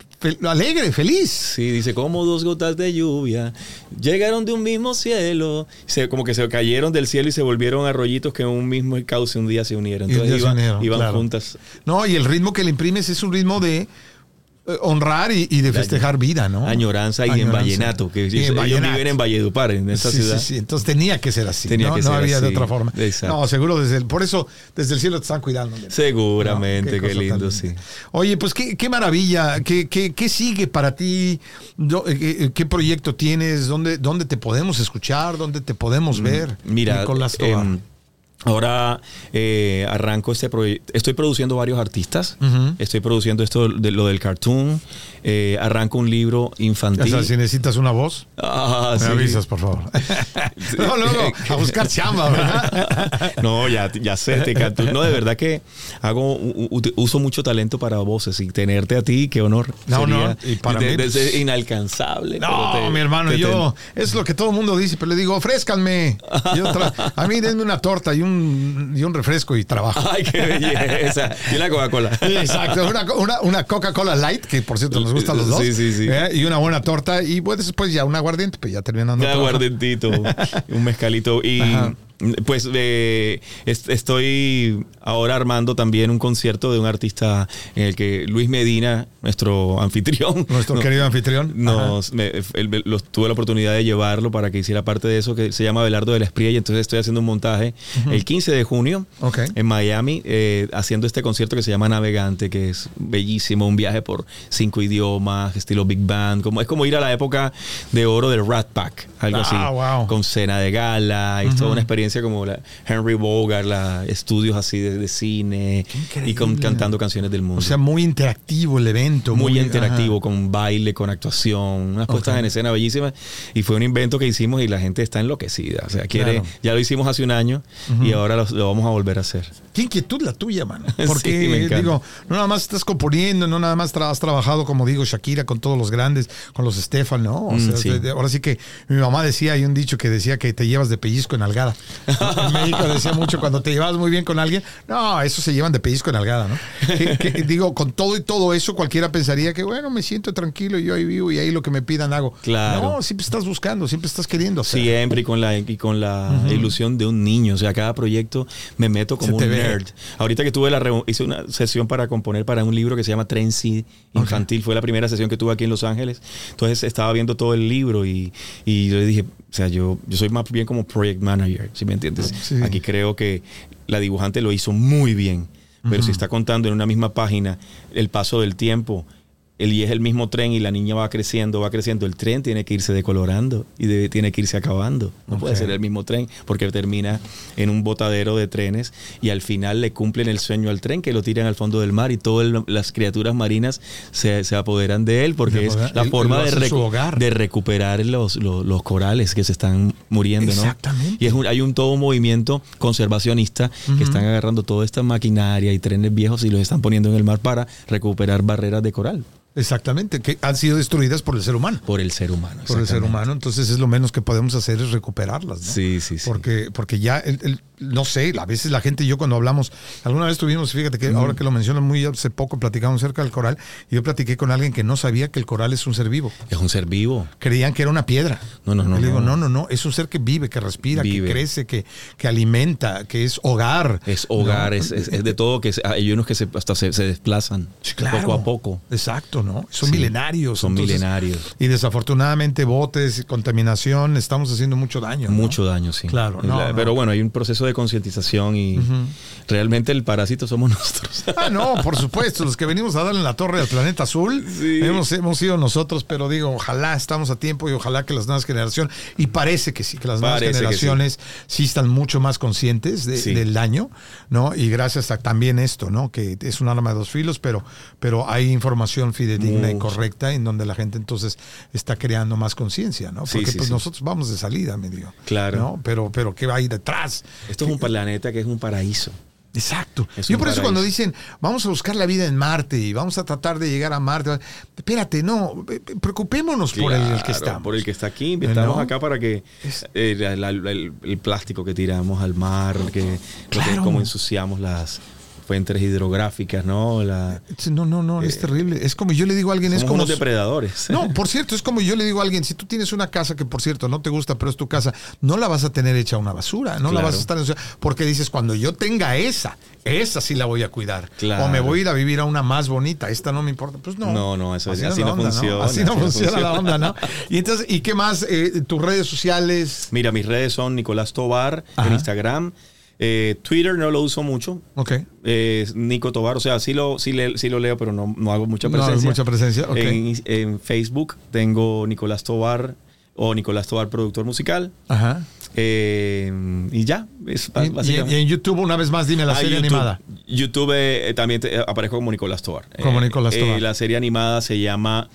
alegre, feliz. Sí, dice, como dos gotas de lluvia llegaron de un mismo cielo, se, como que se cayeron del cielo y se volvieron arroyitos que en un mismo cauce un día se unieron. Entonces iban, juntas. No, y el ritmo que le imprimes es un ritmo de honrar y, de festejar vida, ¿no? Añoranza y en Vallenato, que ellos viven en Valledupar, en esta ciudad. Sí, sí, entonces tenía que ser así, tenía ¿no? Que no había de otra forma. No, seguro, desde el, por eso desde el cielo te están cuidando. Seguramente, qué, lindo, sí. Oye, pues qué, qué maravilla, ¿Qué, qué, qué, sigue para ti? Eh, ¿Qué, proyecto tienes? ¿Dónde, ¿Dónde te podemos escuchar? ¿Dónde te podemos mm, ver? Mira, Nicolás eh, Ahora eh, arranco este proyecto. Estoy produciendo varios artistas. Estoy produciendo esto de lo del cartoon. Eh, arranco un libro infantil. O sea, si necesitas una voz, ah, me avisas, por favor. no, no, no, a buscar chamba, ¿verdad? no, ya, ya sé, te canto. No, de verdad que hago, uso mucho talento para voces y tenerte a ti, qué honor. No, no, y para mí. Es pues, inalcanzable. No, mi hermano, yo, es lo que todo el mundo dice, pero le digo, ofrézcanme. a mí denme una torta y un, y un refresco y trabajo. Ay, qué belleza. Y una Coca-Cola. Exacto, una, una, una Coca-Cola Light, que por cierto nos gustan los dos. Sí, sí, sí. ¿eh? Y una buena torta y pues después ya un aguardiente, pues ya terminando. Un aguardientito, un mezcalito. Y pues eh, estoy ahora armando también un concierto de un artista en el que Luis Medina, nuestro anfitrión. Nuestro querido anfitrión. Nos, tuve la oportunidad de llevarlo para que hiciera parte de eso, que se llama Belardo de la Espría, y entonces estoy haciendo un montaje el 15 de junio en Miami, eh, haciendo este concierto que se llama Navegante, que es bellísimo, un viaje por cinco idiomas, estilo Big Band, como, es como ir a la época de oro del Rat Pack, algo ah, así, con cena de gala, y toda una experiencia como la Henry Bogart, la estudios así de, cine y con, cantando canciones del mundo. O sea, muy interactivo el evento. Muy, interactivo, con baile, con actuación, unas puestas en escena bellísimas. Y fue un invento que hicimos y la gente está enloquecida. O sea, quiere, ya lo hicimos hace un año y ahora lo, vamos a volver a hacer. Qué inquietud la tuya, mano. Porque, digo, no nada más estás componiendo, no nada más has trabajado, como digo, Shakira con todos los grandes, con los Estefan, ¿no? O mm, sea, ahora sí que mi mamá decía, hay un dicho que decía que te llevas de pellizco en algada. En México decía mucho, cuando te llevas muy bien con alguien, no, eso se llevan de pellizco en algada, ¿no? digo, con todo y todo eso, cualquiera pensaría que, bueno, me siento tranquilo, yo ahí vivo y ahí lo que me pidan hago. Claro. No, siempre estás buscando, siempre estás queriendo hacer. Siempre y con la, y con la ilusión de un niño. O sea, cada proyecto me meto como un nerd. Ahorita que tuve la hice una sesión para componer para un libro que se llama Trency Infantil. Fue la primera sesión que tuve aquí en Los Ángeles. Entonces estaba viendo todo el libro y, y yo le dije, o sea, yo, yo soy más bien como project manager, si me entiendes? Aquí creo que la dibujante lo hizo muy bien, pero si está contando en una misma página el paso del tiempo, y es el mismo tren y la niña va creciendo, va creciendo, el tren tiene que irse decolorando y tiene que irse acabando. No puede ser el mismo tren porque termina en un botadero de trenes y al final le cumplen el sueño al tren que lo tiran al fondo del mar y todas las criaturas marinas se, apoderan de él porque es la forma de, de recuperar los, los, corales que se están muriendo. Exactamente. Y es hay un todo un movimiento conservacionista que están agarrando toda esta maquinaria y trenes viejos y los están poniendo en el mar para recuperar barreras de coral. Exactamente, que han sido destruidas por el ser humano. Por el ser humano. Por el ser humano, entonces es lo menos que podemos hacer es recuperarlas. ¿no? Sí, sí, sí. Porque, porque ya el, no sé, a veces la gente y yo cuando hablamos, alguna vez tuvimos, fíjate que ahora que lo mencionas muy hace poco, platicamos acerca del coral, y yo platiqué con alguien que no sabía que el coral es un ser vivo. Es un ser vivo. Creían que era una piedra. No, no, no. le digo, no, no, no, es un ser que vive, que respira, que crece, que, que alimenta, que es hogar. Es hogar, es, es, de todo, que hay unos que se, hasta se, desplazan poco a poco. Exacto, ¿no? Son milenarios. Son milenarios. Y desafortunadamente botes, contaminación, estamos haciendo mucho daño. Mucho daño, sí. Claro. pero bueno, hay un proceso de concientización y realmente el parásito somos nosotros. Ah, no, por supuesto, los que venimos a darle la torre al planeta azul, hemos, hemos sido nosotros, pero digo, ojalá estamos a tiempo y ojalá que las nuevas generaciones, y parece que sí, que las nuevas generaciones sí. están mucho más conscientes del daño, ¿no? Y gracias a también esto, ¿no? Que es un arma de dos filos, pero, pero hay información fidedigna y correcta en donde la gente entonces está creando más conciencia, ¿no? Porque pues nosotros vamos de salida, me digo. Claro. ¿no? Pero, pero ¿qué va ahí detrás? Esto es un planeta que es un paraíso. Exacto. Yo por eso cuando dicen, vamos a buscar la vida en Marte y vamos a tratar de llegar a Marte, espérate, no, preocupémonos por el, que está. Por el que está aquí, estamos acá para que eh, el, plástico que tiramos al mar, que, cómo ensuciamos las, fuentes hidrográficas, ¿no? La, no, no, no, es eh, terrible. Es como yo le digo a alguien, es como... Unos depredadores. No, por cierto, es como yo le digo a alguien, si tú tienes una casa que por cierto no te gusta, pero es tu casa, no la vas a tener hecha una basura, no la vas a estar... Porque dices, cuando yo tenga esa, esa sí la voy a cuidar. O me voy a ir a vivir a una más bonita, esta no me importa. Pues no. No, no, eso así, no, funciona. Así no funciona la onda, ¿no? Y entonces, ¿y qué más? Eh, ¿Tus redes sociales? Mira, mis redes son Nicolás Tobar en Instagram. Eh, Twitter no lo uso mucho. Ok. Eh, Nico Tobar, o sea, sí lo, sí, lo leo, pero no, no hago mucha presencia. No mucha presencia, en, Facebook tengo Nicolás Tobar o Nicolás Tobar, productor musical. Ajá. Eh, y ya. Es y, en YouTube, una vez más, dime la ah, serie animada. YouTube también aparezco como Nicolás Tobar. Como Nicolás Tobar. la serie animada se llama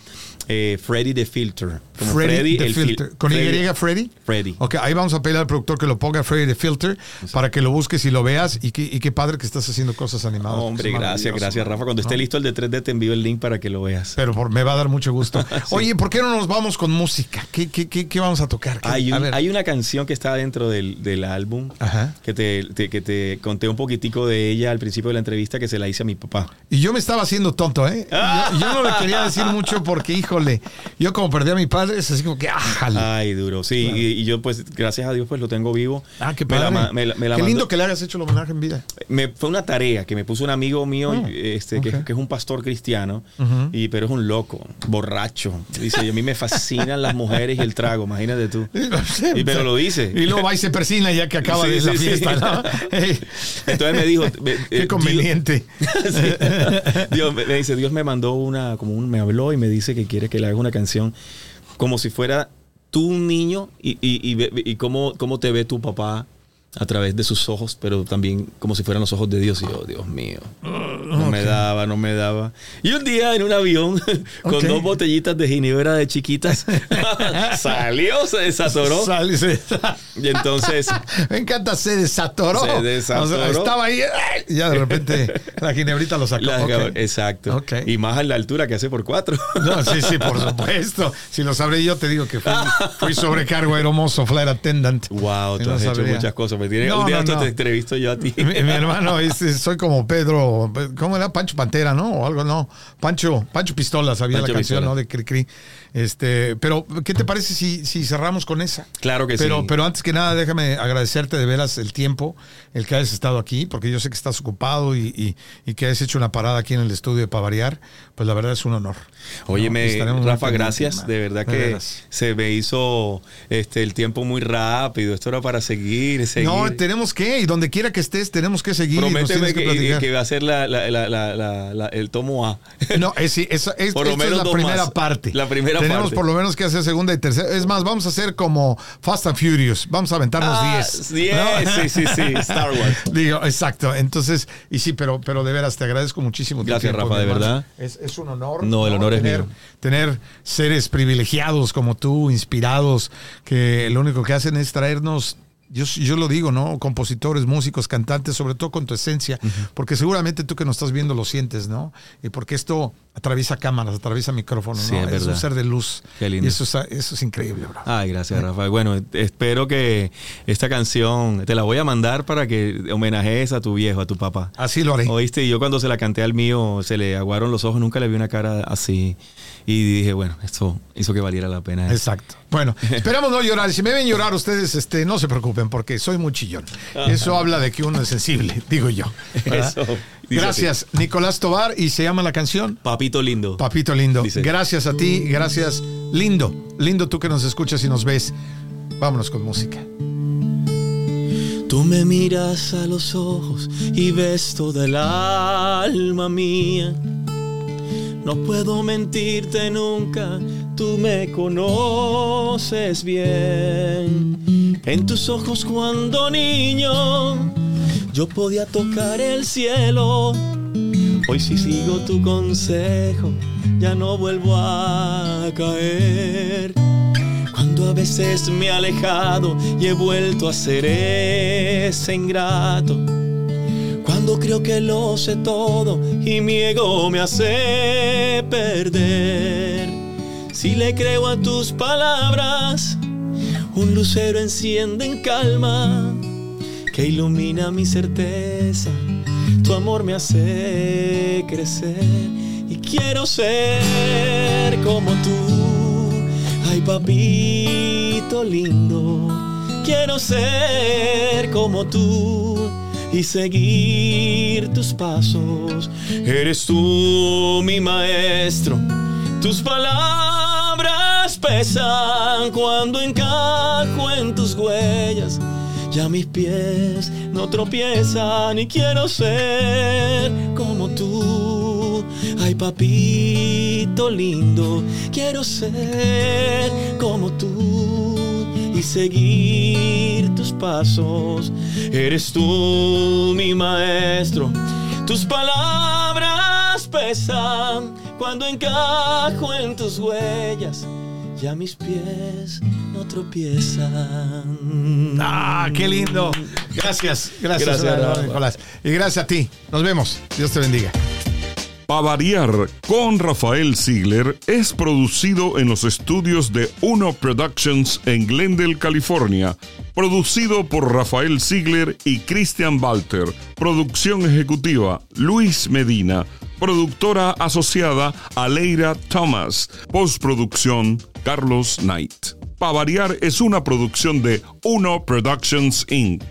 eh, Freddy the Filter. Freddy, the Filter. ¿Con Y Freddy? Freddy. Ok, ahí vamos a pedir al productor que lo ponga Freddy the Filter para que lo busques y lo veas. Y, qué padre que estás haciendo cosas animadas. Hombre, gracias, gracias, Rafa. Cuando esté listo el de 3D, te envío el link para que lo veas. Pero me va a dar mucho gusto. Oye, ¿por qué no nos vamos con música? ¿Qué, qué, qué, vamos a tocar? Hay, hay, una canción que está dentro del, del álbum Que, te, que te conté un poquitico de ella al principio de la entrevista que se la hice a mi papá. Y yo me estaba haciendo tonto, ¿eh? Yo, yo no le quería decir mucho porque, híjole, yo como perdí a mi padre, es así como que, ah, Ay, duro. Sí, y, yo pues, gracias a Dios, pues lo tengo vivo. Ah, qué padre. qué lindo que le hayas hecho el homenaje en vida. Me, fue una tarea que me puso un amigo mío, ah, este, que, es un pastor cristiano, y, pero es un loco, borracho. Dice, a mí me fascinan las mujeres y el trago, imagínate tú. y, pero lo dice. Y luego va y se persina ya que acaba de la fiesta, Entonces me dijo... qué eh, conveniente. Dios, me dice, Dios me mandó una, como un, me habló y me dice que quiere que le haga una canción como si fuera tú un niño y, y, y, y cómo, cómo te ve tu papá a través de sus ojos, pero también como si fueran los ojos de Dios. Y yo, Dios mío, no me daba, no me daba. Y un día en un avión, con dos botellitas de ginebra de chiquitas, salió, se desatoró. y entonces... me encanta, se desatoró. Se desatoró. estaba ahí, y ya de repente la ginebrita lo sacó. Exacto. Y más a la altura que hace por cuatro. no, sí, sí, por supuesto. Si lo sabré yo, te digo que fui, sobrecargo aeromoso, flight attendant. Wow, tú has hecho muchas cosas un día te entrevisto yo a ti. Mi, hermano, soy como Pedro, ¿cómo era? Pancho Pantera, ¿no? O algo, no. Pancho, Pancho Pistola, sabía la canción, ¿no? De Cri Este, pero, ¿qué te parece si, si cerramos con esa? Claro que pero, sí. Pero antes que nada, déjame agradecerte de veras el tiempo, el que hayas estado aquí, porque yo sé que estás ocupado y, y, que hayas hecho una parada aquí en el estudio de variar Pues la verdad es un honor. Óyeme, Rafa, gracias. De verdad que se me hizo este, el tiempo muy rápido. Esto era para seguir, seguir No, tenemos que, y donde quiera que estés, tenemos que seguir. Prométeme que, que, va a ser la, la, el tomo A. No, es, es, es, por lo menos es la primera parte. La primera tenemos por lo menos que hacer segunda y tercera. Es más, vamos a hacer como Fast and Furious. Vamos a aventarnos 10. Ah, Sí, sí, sí. Star Wars. Digo, exacto. Entonces, y sí, pero, pero de veras te agradezco muchísimo. Gracias, Rafa, de verdad. Es, es, un honor. No, el honor es tener, mío. Tener seres privilegiados como tú, inspirados, que lo único que hacen es traernos yo, yo, lo digo, ¿no? Compositores, músicos, cantantes, sobre todo con tu esencia, porque seguramente tú que nos estás viendo lo sientes, ¿no? Y porque esto atraviesa cámaras, atraviesa micrófonos, ¿no? es, un ser de luz. Qué lindo. Y eso es, eso es increíble, bro. Ay, gracias, Rafael. Bueno, espero que esta canción te la voy a mandar para que homenajees a tu viejo, a tu papá. Así lo haré. Oíste, y yo cuando se la canté al mío, se le aguaron los ojos, nunca le vi una cara así. Y dije, bueno, esto hizo que valiera la pena. Exacto. Bueno, esperamos no llorar. Si me ven llorar ustedes, este, no se preocupen porque soy muy chillón. Eso habla de que uno es sensible, digo yo. Eso. Gracias, Nicolás Tobar. Y se llama la canción Papito Lindo. Papito Lindo. Gracias a ti, gracias. Lindo, lindo tú que nos escuchas y nos ves. Vámonos con música. Tú me miras a los ojos y ves toda el alma mía no puedo mentirte nunca, tú me conoces bien. En tus ojos cuando niño yo podía tocar el cielo. Hoy si sigo tu consejo, ya no vuelvo a caer. Cuando a veces me he alejado y he vuelto a ser ese ingrato cuando creo que lo sé todo y mi ego me hace perder. Si le creo a tus palabras, un lucero enciende en calma que ilumina mi certeza. Tu amor me hace crecer y quiero ser como tú. Ay, papito lindo, quiero ser como tú y seguir tus pasos. Eres tú mi maestro, tus palabras pesan cuando encajo en tus huellas. Ya mis pies no tropiezan y quiero ser como tú. Ay, papito lindo, quiero ser como tú y seguir tus pasos. Eres tú mi maestro, tus palabras pesan cuando encajo en tus huellas. Ya mis pies no tropiezan. Ah, qué lindo. Gracias, gracias, gracias Nicolás. Y gracias a ti. Nos vemos. Dios te bendiga. Pavariar con Rafael Ziegler es producido en los estudios de Uno Productions en Glendale, California. Producido por Rafael Ziegler y Christian Walter. Producción ejecutiva Luis Medina. Productora asociada Aleira Thomas. Postproducción Carlos Knight. Pavariar es una producción de Uno Productions Inc.